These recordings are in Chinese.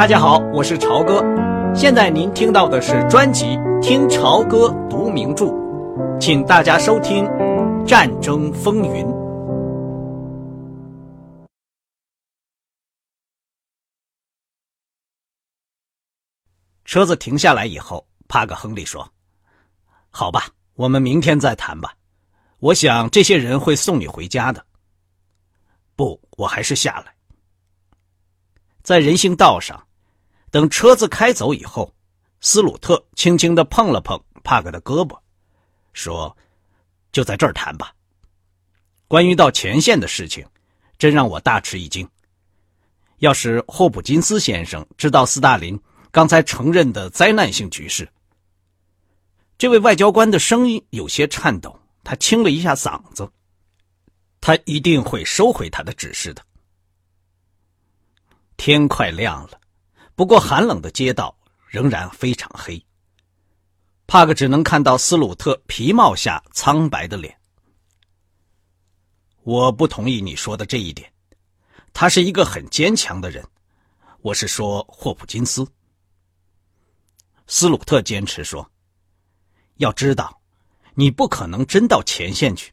大家好，我是朝哥。现在您听到的是专辑《听朝歌读名著》，请大家收听《战争风云》。车子停下来以后，帕格·亨利说：“好吧，我们明天再谈吧。我想这些人会送你回家的。不，我还是下来。”在人行道上，等车子开走以后，斯鲁特轻轻的碰了碰帕克的胳膊，说：“就在这儿谈吧。关于到前线的事情，真让我大吃一惊。要是霍普金斯先生知道斯大林刚才承认的灾难性局势，这位外交官的声音有些颤抖，他清了一下嗓子，他一定会收回他的指示的。”天快亮了，不过寒冷的街道仍然非常黑。帕克只能看到斯鲁特皮帽下苍白的脸。我不同意你说的这一点。他是一个很坚强的人。我是说霍普金斯。斯鲁特坚持说：“要知道，你不可能真到前线去。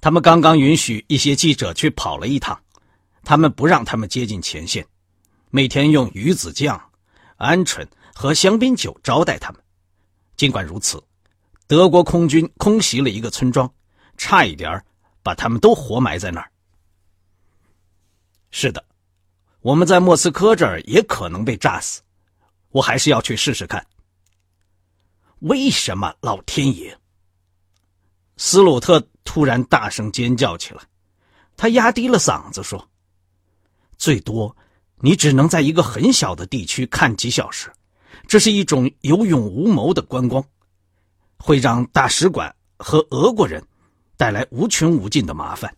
他们刚刚允许一些记者去跑了一趟，他们不让他们接近前线。”每天用鱼子酱、鹌鹑和香槟酒招待他们。尽管如此，德国空军空袭了一个村庄，差一点把他们都活埋在那儿。是的，我们在莫斯科这儿也可能被炸死。我还是要去试试看。为什么，老天爷？斯鲁特突然大声尖叫起来，他压低了嗓子说：“最多。”你只能在一个很小的地区看几小时，这是一种有勇无谋的观光，会让大使馆和俄国人带来无穷无尽的麻烦。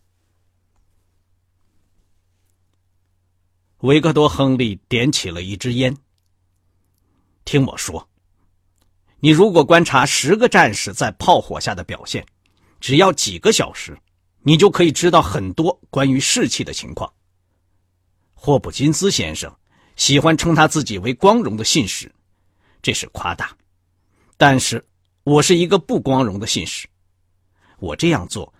维克多·亨利点起了一支烟。听我说，你如果观察十个战士在炮火下的表现，只要几个小时，你就可以知道很多关于士气的情况。霍普金斯先生喜欢称他自己为光荣的信使，这是夸大。但是，我是一个不光荣的信使。我这样做，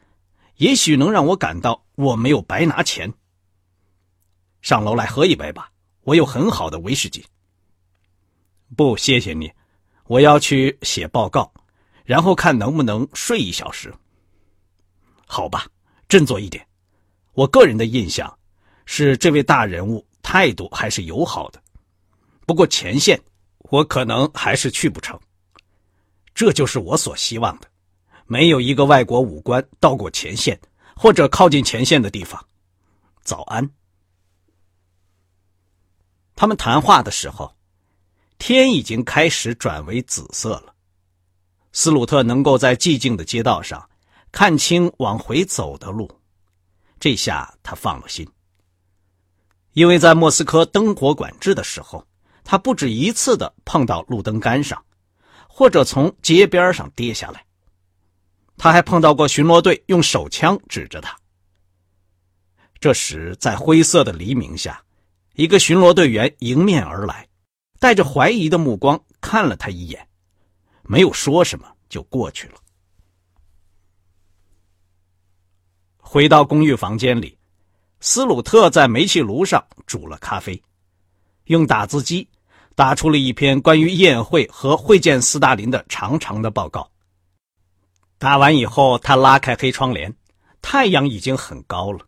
也许能让我感到我没有白拿钱。上楼来喝一杯吧，我有很好的威士忌。不，谢谢你，我要去写报告，然后看能不能睡一小时。好吧，振作一点。我个人的印象。是这位大人物态度还是友好的，不过前线我可能还是去不成。这就是我所希望的。没有一个外国武官到过前线或者靠近前线的地方。早安。他们谈话的时候，天已经开始转为紫色了。斯鲁特能够在寂静的街道上看清往回走的路，这下他放了心。因为在莫斯科灯火管制的时候，他不止一次的碰到路灯杆上，或者从街边上跌下来。他还碰到过巡逻队用手枪指着他。这时，在灰色的黎明下，一个巡逻队员迎面而来，带着怀疑的目光看了他一眼，没有说什么就过去了。回到公寓房间里。斯鲁特在煤气炉上煮了咖啡，用打字机打出了一篇关于宴会和会见斯大林的长长的报告。打完以后，他拉开黑窗帘，太阳已经很高了。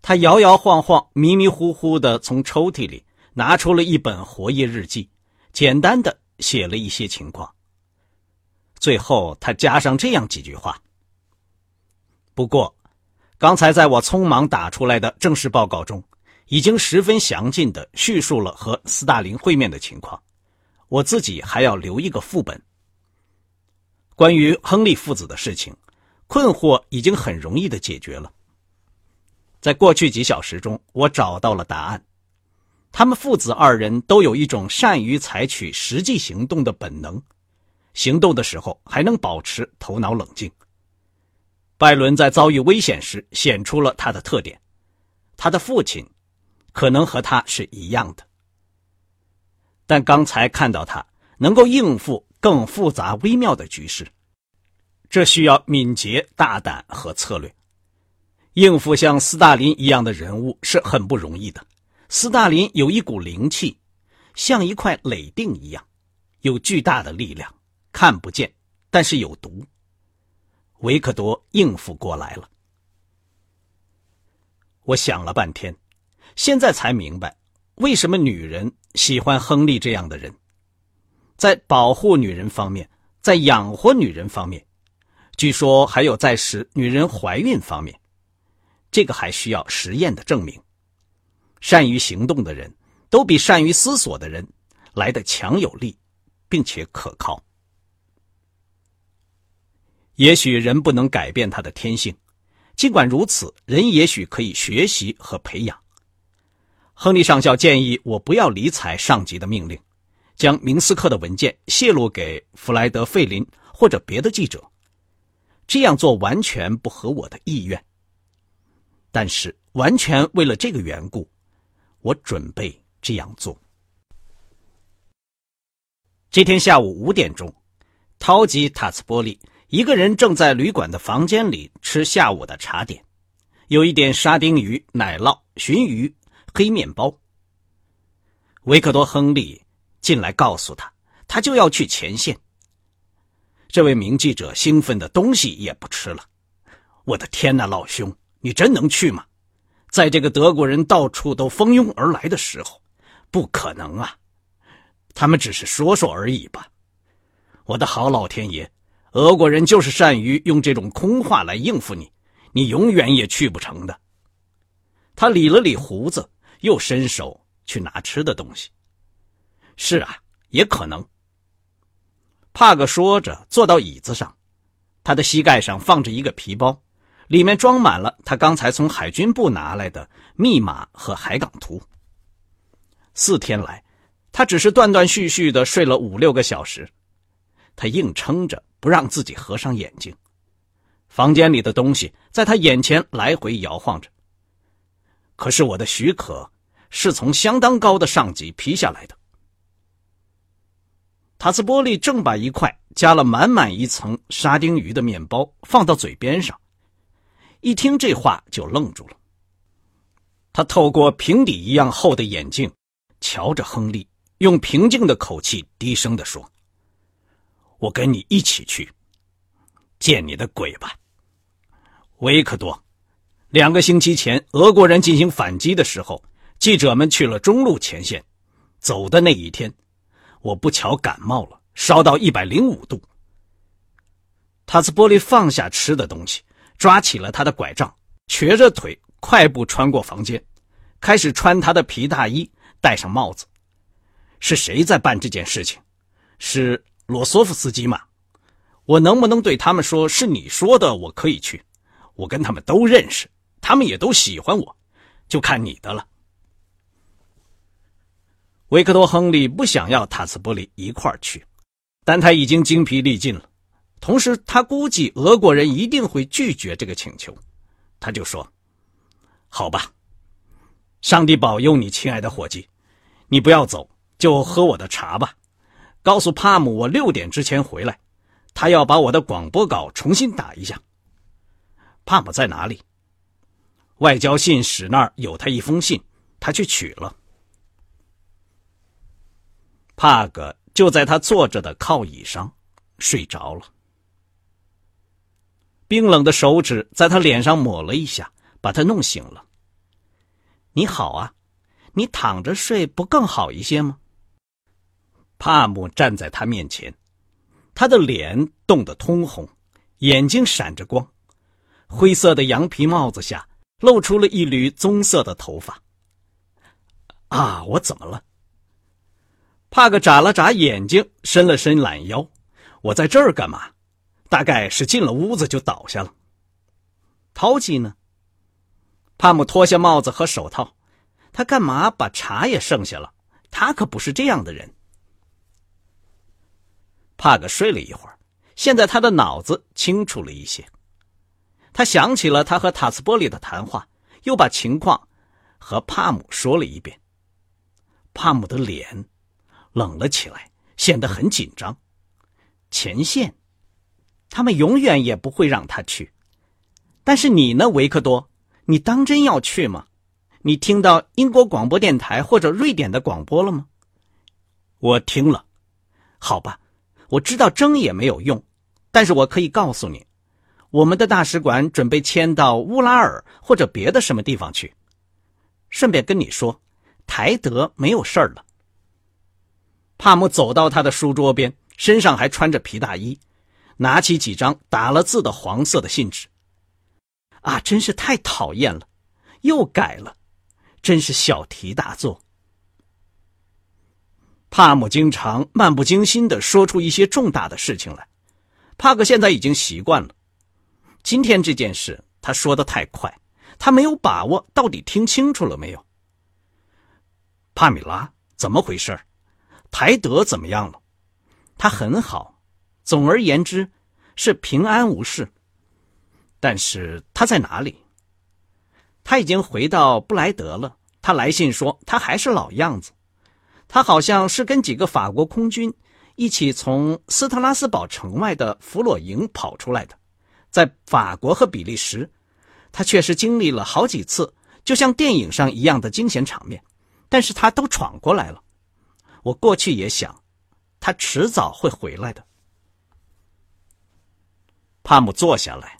他摇摇晃晃、迷迷糊糊的从抽屉里拿出了一本活页日记，简单的写了一些情况。最后，他加上这样几句话：“不过。”刚才在我匆忙打出来的正式报告中，已经十分详尽的叙述了和斯大林会面的情况。我自己还要留一个副本。关于亨利父子的事情，困惑已经很容易的解决了。在过去几小时中，我找到了答案。他们父子二人都有一种善于采取实际行动的本能，行动的时候还能保持头脑冷静。拜伦在遭遇危险时显出了他的特点，他的父亲可能和他是一样的。但刚才看到他能够应付更复杂微妙的局势，这需要敏捷、大胆和策略。应付像斯大林一样的人物是很不容易的。斯大林有一股灵气，像一块垒锭一样，有巨大的力量，看不见，但是有毒。维克多应付过来了。我想了半天，现在才明白，为什么女人喜欢亨利这样的人。在保护女人方面，在养活女人方面，据说还有在使女人怀孕方面，这个还需要实验的证明。善于行动的人，都比善于思索的人来的强有力，并且可靠。也许人不能改变他的天性，尽管如此，人也许可以学习和培养。亨利上校建议我不要理睬上级的命令，将明斯克的文件泄露给弗莱德·费林或者别的记者。这样做完全不合我的意愿，但是完全为了这个缘故。我准备这样做。这天下午五点钟，陶吉塔斯波利一个人正在旅馆的房间里吃下午的茶点，有一点沙丁鱼、奶酪、鲟鱼、黑面包。维克多·亨利进来告诉他，他就要去前线。这位名记者兴奋的东西也不吃了。我的天哪，老兄，你真能去吗？在这个德国人到处都蜂拥而来的时候，不可能啊！他们只是说说而已吧。我的好老天爷，俄国人就是善于用这种空话来应付你，你永远也去不成的。他理了理胡子，又伸手去拿吃的东西。是啊，也可能。帕格说着，坐到椅子上，他的膝盖上放着一个皮包。里面装满了他刚才从海军部拿来的密码和海港图。四天来，他只是断断续续的睡了五六个小时，他硬撑着不让自己合上眼睛。房间里的东西在他眼前来回摇晃着。可是我的许可是从相当高的上级批下来的。塔斯波利正把一块加了满满一层沙丁鱼的面包放到嘴边上。一听这话就愣住了。他透过平底一样厚的眼镜，瞧着亨利，用平静的口气低声地说：“我跟你一起去，见你的鬼吧，维克多。两个星期前，俄国人进行反击的时候，记者们去了中路前线。走的那一天，我不巧感冒了，烧到一百零五度。”塔斯波利放下吃的东西。抓起了他的拐杖，瘸着腿快步穿过房间，开始穿他的皮大衣，戴上帽子。是谁在办这件事情？是罗索夫斯基吗？我能不能对他们说是你说的？我可以去，我跟他们都认识，他们也都喜欢我，就看你的了。维克多·亨利不想要塔斯波利一块儿去，但他已经精疲力尽了。同时，他估计俄国人一定会拒绝这个请求，他就说：“好吧，上帝保佑你，亲爱的伙计，你不要走，就喝我的茶吧。告诉帕姆，我六点之前回来，他要把我的广播稿重新打一下。帕姆在哪里？外交信使那儿有他一封信，他去取了。帕格就在他坐着的靠椅上睡着了。”冰冷的手指在他脸上抹了一下，把他弄醒了。你好啊，你躺着睡不更好一些吗？帕姆站在他面前，他的脸冻得通红，眼睛闪着光，灰色的羊皮帽子下露出了一缕棕色的头发。啊，我怎么了？帕克眨了眨眼睛，伸了伸懒腰。我在这儿干嘛？大概是进了屋子就倒下了。陶吉呢？帕姆脱下帽子和手套，他干嘛把茶也剩下了？他可不是这样的人。帕格睡了一会儿，现在他的脑子清楚了一些。他想起了他和塔斯波利的谈话，又把情况和帕姆说了一遍。帕姆的脸冷了起来，显得很紧张。前线，他们永远也不会让他去。但是你呢，维克多？你当真要去吗？你听到英国广播电台或者瑞典的广播了吗？我听了。好吧，我知道争也没有用，但是我可以告诉你，我们的大使馆准备迁到乌拉尔或者别的什么地方去。顺便跟你说，台德没有事儿了。帕姆走到他的书桌边，身上还穿着皮大衣，拿起几张打了字的黄色的信纸。啊，真是太讨厌了，又改了，真是小题大做。帕姆经常漫不经心的说出一些重大的事情来，帕克现在已经习惯了。今天这件事，他说的太快。他没有把握，到底听清楚了没有？帕米拉怎么回事？台德怎么样了？他很好，总而言之是平安无事。但是他在哪里？他已经回到布莱德了。他来信说他还是老样子。他好像是跟几个法国空军一起从斯特拉斯堡城外的弗洛营跑出来的，在法国和比利时。他确实经历了好几次，就像电影上一样的惊险场面，但是他都闯过来了。我过去也想，他迟早会回来的。帕姆坐下来，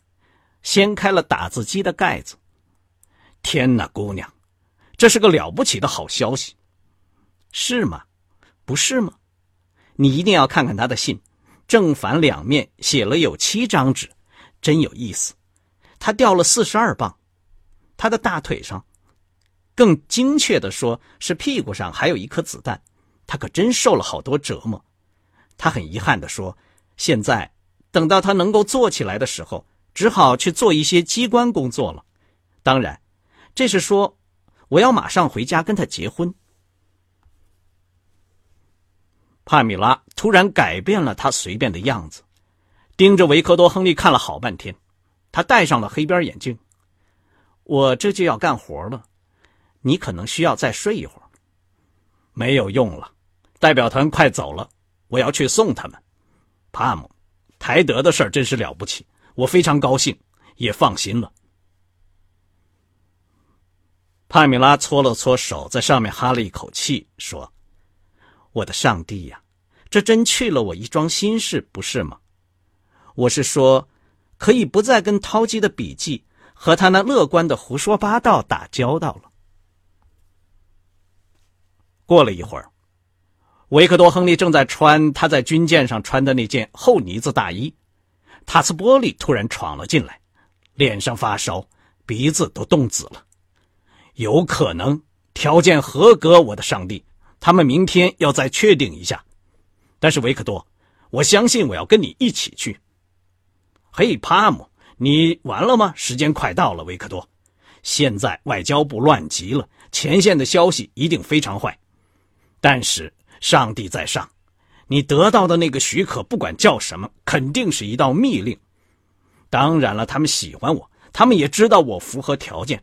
掀开了打字机的盖子。天哪，姑娘，这是个了不起的好消息，是吗？不是吗？你一定要看看他的信，正反两面写了有七张纸，真有意思。他掉了四十二磅，他的大腿上，更精确的说是屁股上还有一颗子弹，他可真受了好多折磨。他很遗憾的说，现在等到他能够坐起来的时候，只好去做一些机关工作了。当然，这是说我要马上回家跟他结婚。帕米拉突然改变了他随便的样子，盯着维克多·亨利看了好半天。他戴上了黑边眼镜。我这就要干活了，你可能需要再睡一会儿。没有用了，代表团快走了，我要去送他们。帕姆，台德的事真是了不起，我非常高兴，也放心了。帕米拉搓了搓手，在上面哈了一口气，说：“我的上帝呀，这真去了我一桩心事，不是吗？我是说。”可以不再跟涛基的笔记和他那乐观的胡说八道打交道了。过了一会儿，维克多·亨利正在穿他在军舰上穿的那件厚呢子大衣，塔斯波利突然闯了进来，脸上发烧，鼻子都冻紫了。有可能条件合格，我的上帝！他们明天要再确定一下。但是维克多，我相信我要跟你一起去。嘿，帕姆，你完了吗？时间快到了，维克多。现在外交部乱极了，前线的消息一定非常坏。但是上帝在上，你得到的那个许可，不管叫什么，肯定是一道密令。当然了，他们喜欢我，他们也知道我符合条件。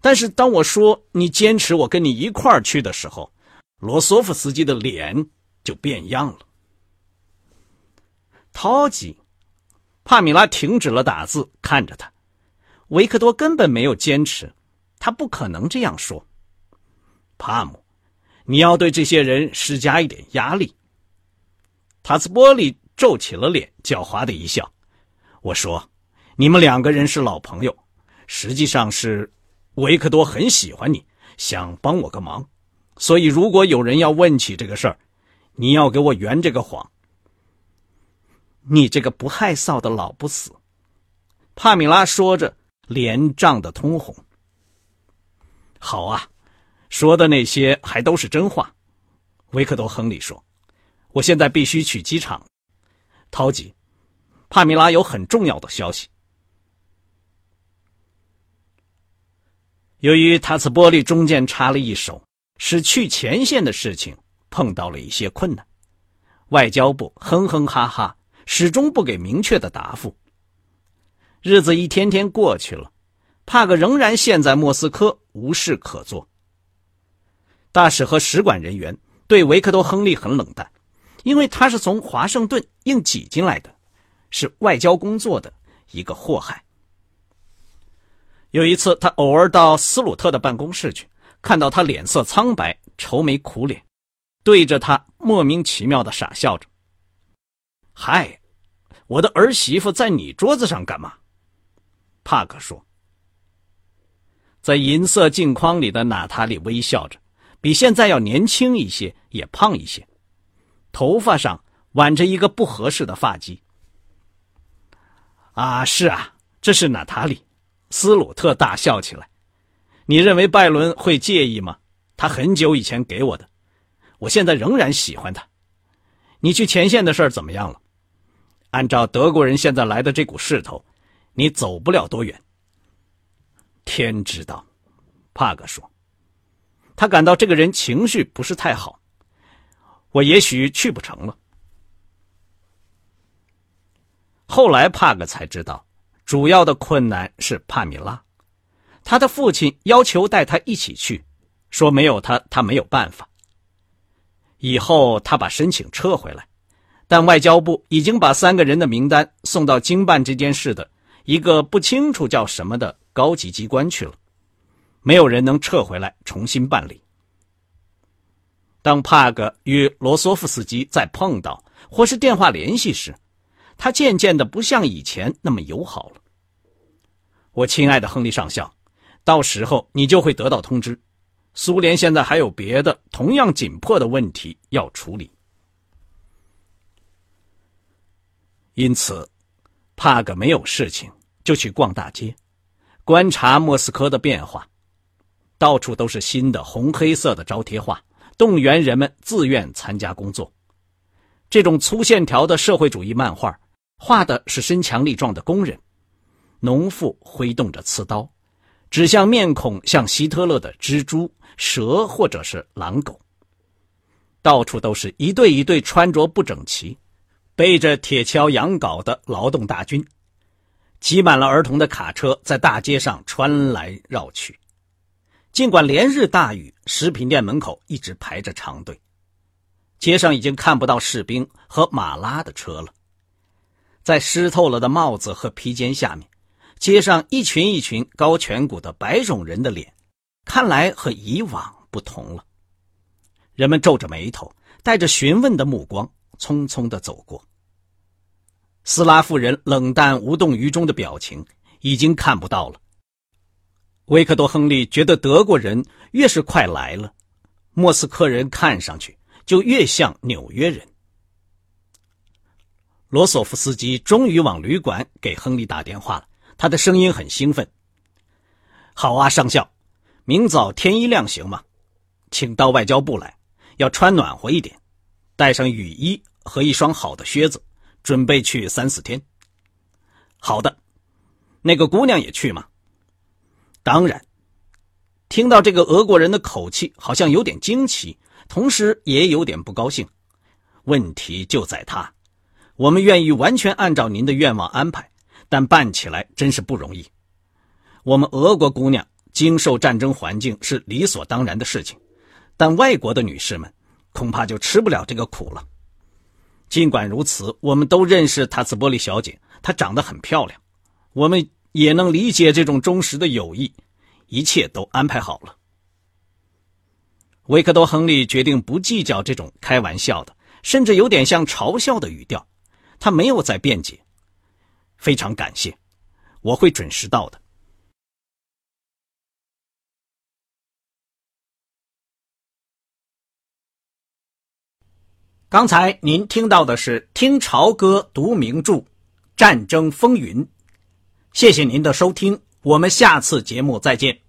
但是当我说你坚持我跟你一块儿去的时候，罗索夫斯基的脸就变样了。陶吉。帕米拉停止了打字，看着他。维克多根本没有坚持，他不可能这样说。帕姆，你要对这些人施加一点压力。塔斯波利皱起了脸，狡猾的一笑。我说：“你们两个人是老朋友，实际上是维克多很喜欢你，想帮我个忙。所以，如果有人要问起这个事儿，你要给我圆这个谎。”你这个不害臊的老不死！帕米拉说着，脸涨得通红。好啊，说的那些还都是真话。维克多·亨利说：“我现在必须去机场。”陶吉，帕米拉有很重要的消息。由于塔斯波利中间插了一手，使去前线的事情碰到了一些困难。外交部哼哼哈哈。始终不给明确的答复。日子一天天过去了，帕克仍然陷在莫斯科，无事可做。大使和使馆人员对维克多·亨利很冷淡，因为他是从华盛顿硬挤进来的，是外交工作的一个祸害。有一次，他偶尔到斯鲁特的办公室去，看到他脸色苍白、愁眉苦脸，对着他莫名其妙的傻笑着。“嗨，我的儿媳妇在你桌子上干嘛？”帕克说。在银色镜框里的娜塔莉微笑着，比现在要年轻一些，也胖一些，头发上挽着一个不合适的发髻。啊，是啊，这是娜塔莉。斯鲁特大笑起来。你认为拜伦会介意吗？他很久以前给我的，我现在仍然喜欢他。你去前线的事儿怎么样了？按照德国人现在来的这股势头，你走不了多远。天知道，帕格说，他感到这个人情绪不是太好。我也许去不成了。后来帕格才知道，主要的困难是帕米拉，他的父亲要求带他一起去，说没有他他没有办法。以后他把申请撤回来，但外交部已经把三个人的名单送到经办这件事的一个不清楚叫什么的。高级机关去了，没有人能撤回来重新办理。当帕格与罗索夫斯基再碰到或是电话联系时，他渐渐的不像以前那么友好了。我亲爱的亨利上校，到时候你就会得到通知。苏联现在还有别的同样紧迫的问题要处理，因此帕格没有事情就去逛大街。观察莫斯科的变化，到处都是新的红黑色的招贴画，动员人们自愿参加工作。这种粗线条的社会主义漫画，画的是身强力壮的工人，农妇挥动着刺刀，指向面孔像希特勒的蜘蛛、蛇或者是狼狗。到处都是一对一对穿着不整齐、背着铁锹羊镐的劳动大军。挤满了儿童的卡车在大街上穿来绕去，尽管连日大雨，食品店门口一直排着长队。街上已经看不到士兵和马拉的车了，在湿透了的帽子和披肩下面，街上一群一群高颧骨的白种人的脸，看来和以往不同了。人们皱着眉头，带着询问的目光，匆匆的走过。斯拉夫人冷淡无动于衷的表情已经看不到了。维克多·亨利觉得德国人越是快来了，莫斯科人看上去就越像纽约人。罗索夫斯基终于往旅馆给亨利打电话了，他的声音很兴奋：“好啊，上校，明早天一亮行吗？请到外交部来，要穿暖和一点，带上雨衣和一双好的靴子。”准备去三四天。好的，那个姑娘也去吗？当然。听到这个俄国人的口气，好像有点惊奇，同时也有点不高兴。问题就在他，我们愿意完全按照您的愿望安排，但办起来真是不容易。我们俄国姑娘经受战争环境是理所当然的事情，但外国的女士们恐怕就吃不了这个苦了。尽管如此，我们都认识塔斯波利小姐，她长得很漂亮。我们也能理解这种忠实的友谊，一切都安排好了。维克多·亨利决定不计较这种开玩笑的，甚至有点像嘲笑的语调。他没有再辩解。非常感谢，我会准时到的。刚才您听到的是《听潮歌读名著：战争风云》，谢谢您的收听，我们下次节目再见。